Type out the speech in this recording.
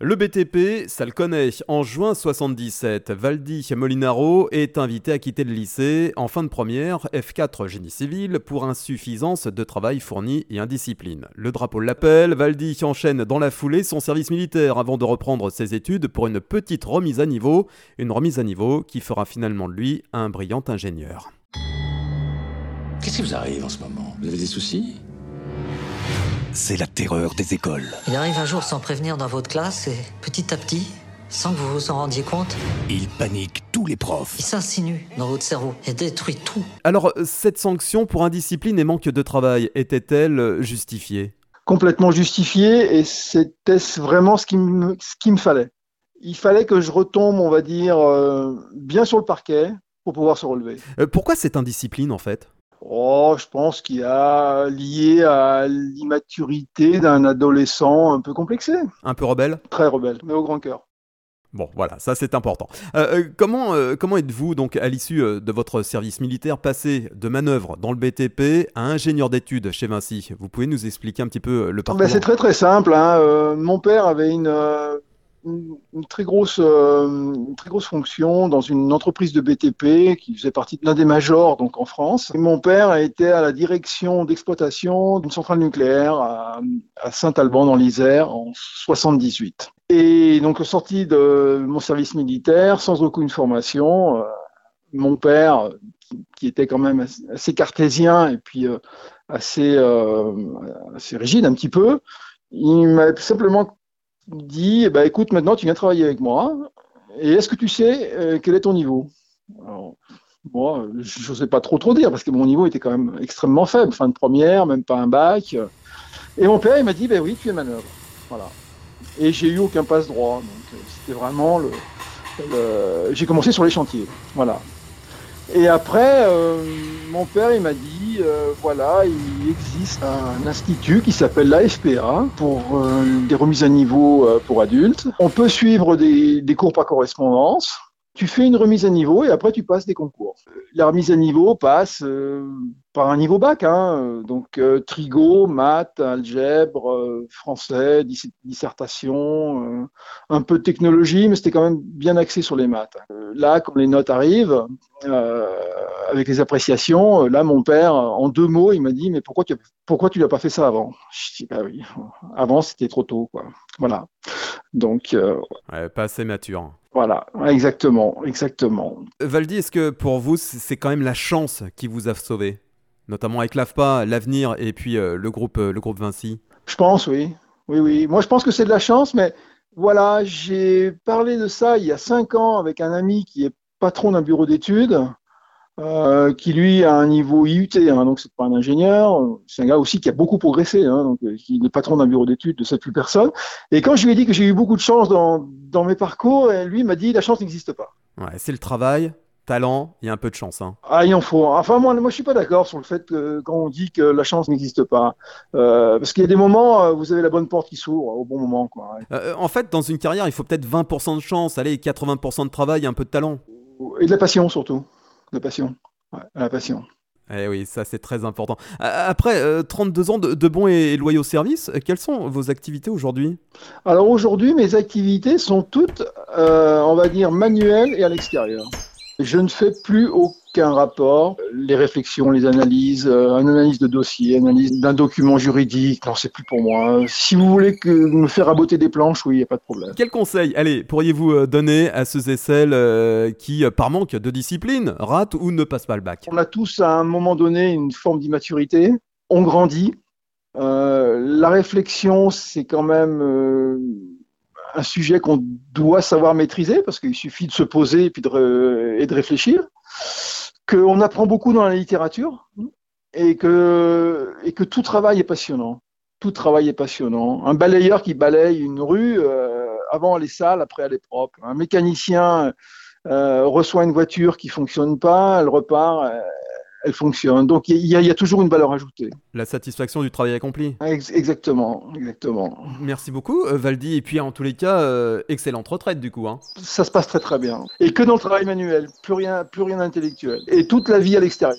Le BTP, ça le connaît. En juin 77, Valdi Molinaro est invité à quitter le lycée en fin de première, F4 génie civil, pour insuffisance de travail fourni et indiscipline. Le drapeau l'appelle, Valdi enchaîne dans la foulée son service militaire avant de reprendre ses études pour une petite remise à niveau, une remise à niveau qui fera finalement de lui un brillant ingénieur. Qu'est-ce qui vous arrive en ce moment? Vous avez des soucis? C'est la terreur des écoles. Il arrive un jour sans prévenir dans votre classe et petit à petit, sans que vous vous en rendiez compte, il panique tous les profs. Il s'insinue dans votre cerveau et détruit tout. Alors, cette sanction pour indiscipline et manque de travail était-elle justifiée? Complètement justifiée et c'était vraiment ce qu'il me, me fallait? Il fallait que je retombe, on va dire, euh, bien sur le parquet pour pouvoir se relever. Euh, pourquoi cette indiscipline en fait? Oh, je pense qu'il y a lié à l'immaturité d'un adolescent un peu complexé. Un peu rebelle Très rebelle, mais au grand cœur. Bon, voilà, ça c'est important. Euh, euh, comment euh, comment êtes-vous donc à l'issue de votre service militaire passé de manœuvre dans le BTP à ingénieur d'études chez Vinci? Vous pouvez nous expliquer un petit peu le parcours ben, C'est très très simple. Hein. mon père avait une une, très grosse, euh, très grosse fonction dans une entreprise de BTP qui faisait partie de l'un des majors donc en France. Mon père a été à la direction d'exploitation d'une centrale nucléaire à, Saint-Alban dans l'Isère en 78. Et donc sorti de mon service militaire sans aucune formation, euh, mon père qui, était quand même assez cartésien et puis euh, assez, assez rigide un petit peu, il m'a simplement dit eh ben, écoute, maintenant tu viens travailler avec moi, et est-ce que tu sais euh, quel est ton niveau? Moi, je ne sais pas trop trop dire, parce que mon niveau était quand même extrêmement faible, fin de première, même pas un bac. Et mon père, il m'a dit ben oui, tu es manœuvre. Voilà. Et j'ai eu aucun passe droit, donc euh, c'était vraiment le, j'ai commencé sur les chantiers. Voilà. Et après, euh, mon père, il m'a dit, euh, voilà, il existe un institut qui s'appelle l'AFPA pour euh, des remises à niveau pour adultes. On peut suivre des cours par correspondance tu fais une remise à niveau et après tu passes des concours. La remise à niveau passe euh, par un niveau bac, hein, donc euh, trigo, maths, algèbre, euh, français, dissertation, un peu de technologie, mais c'était quand même bien axé sur les maths. là, quand les notes arrivent, avec les appréciations, là, mon père, en deux mots, il m'a dit, mais pourquoi tu, pourquoi tu l'as pas fait ça avant? Je dis, bah oui, avant c'était trop tôt, quoi. Voilà. Donc. pas assez mature. Voilà, exactement, exactement. Valdi, est-ce que pour vous, c'est quand même la chance qui vous a sauvé? Notamment avec l'AFPA, l'avenir et puis euh, le, groupe, euh, le groupe Vinci Je pense, oui. Oui, oui. Moi, je pense que c'est de la chance, mais voilà, j'ai parlé de ça il y a cinq ans avec un ami qui est patron d'un bureau d'études euh, qui lui a un niveau IUT, hein, donc c'est pas un ingénieur, c'est un gars aussi qui a beaucoup progressé, hein, donc euh, qui est patron d'un bureau d'études de cette plus personne. Et quand je lui ai dit que j'ai eu beaucoup de chance dans, dans mes parcours, lui m'a dit la chance n'existe pas. Ouais, c'est le travail, talent, il y a un peu de chance. Hein. Ah, il en faut. Enfin, moi, moi, je suis pas d'accord sur le fait que quand on dit que la chance n'existe pas, euh, parce qu'il y a des moments, euh, vous avez la bonne porte qui s'ouvre au bon moment, quoi. Euh, en fait, dans une carrière, il faut peut-être 20% de chance, allez, 80% de travail, un peu de talent. Et de la passion surtout la passion. la passion. Eh oui, ça c'est très important. Après 32 euh, ans de, bons et loyaux services, quelles sont vos activités aujourd'hui? Alors aujourd'hui, mes activités sont toutes, euh, on va dire, manuelles et à l'extérieur. Je ne fais plus aucun rapport. Les réflexions, les analyses, euh, une analyse de dossier, analyse d'un document juridique, non, c'est plus pour moi. Si vous voulez que me faire raboter des planches, oui, il n'y a pas de problème. Quel conseil, allez, pourriez-vous euh, donner à ceux et celles euh, qui, par manque de discipline, ratent ou ne passent pas le bac? On a tous à un moment donné une forme d'immaturité. On grandit. la réflexion, c'est quand même un sujet qu'on doit savoir maîtriser parce qu'il suffit de se poser et, puis de, réfléchir, qu'on apprend beaucoup dans la littérature et que, tout travail est passionnant. Tout travail est passionnant. Un balayeur qui balaye une rue, euh, avant elle est sale, après elle est propre. Un mécanicien euh, reçoit une voiture qui fonctionne pas, elle repart, elle fonctionne. Donc il y, y, a toujours une valeur ajoutée. La satisfaction du travail accompli. exactement, exactement. Merci beaucoup euh, Valdi. Et puis en tous les cas, euh, excellente retraite du coup. Hein. Ça se passe très très bien. Et que dans le travail manuel, plus rien, plus rien d'intellectuel. Et toute la vie à l'extérieur.